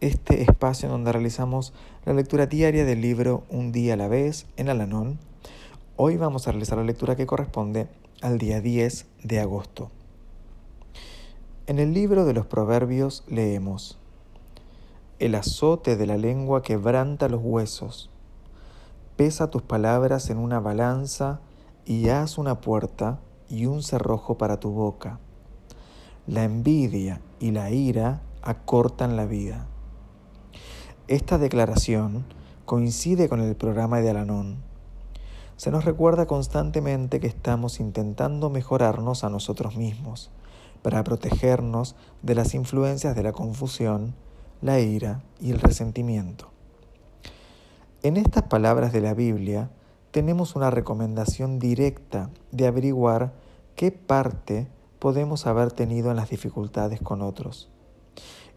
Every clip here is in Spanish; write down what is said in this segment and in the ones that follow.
este espacio en donde realizamos la lectura diaria del libro Un día a la vez en Alanón. Hoy vamos a realizar la lectura que corresponde al día 10 de agosto. En el libro de los Proverbios leemos, El azote de la lengua quebranta los huesos, pesa tus palabras en una balanza y haz una puerta y un cerrojo para tu boca. La envidia y la ira acortan la vida. Esta declaración coincide con el programa de Alanón se nos recuerda constantemente que estamos intentando mejorarnos a nosotros mismos para protegernos de las influencias de la confusión, la ira y el resentimiento. En estas palabras de la Biblia tenemos una recomendación directa de averiguar qué parte podemos haber tenido en las dificultades con otros.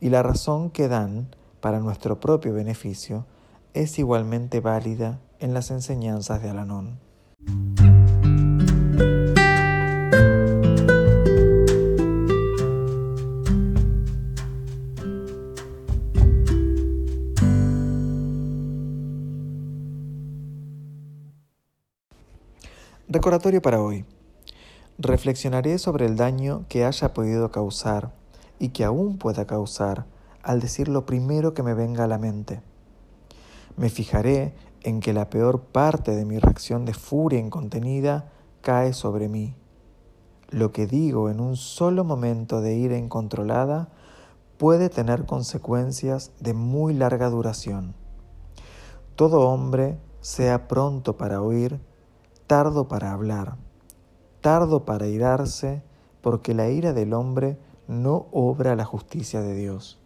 Y la razón que dan para nuestro propio beneficio es igualmente válida en las enseñanzas de Alanón. Recordatorio para hoy. Reflexionaré sobre el daño que haya podido causar y que aún pueda causar al decir lo primero que me venga a la mente. Me fijaré en que la peor parte de mi reacción de furia incontenida cae sobre mí. Lo que digo en un solo momento de ira incontrolada puede tener consecuencias de muy larga duración. Todo hombre sea pronto para oír, tardo para hablar, tardo para irarse, porque la ira del hombre no obra la justicia de Dios.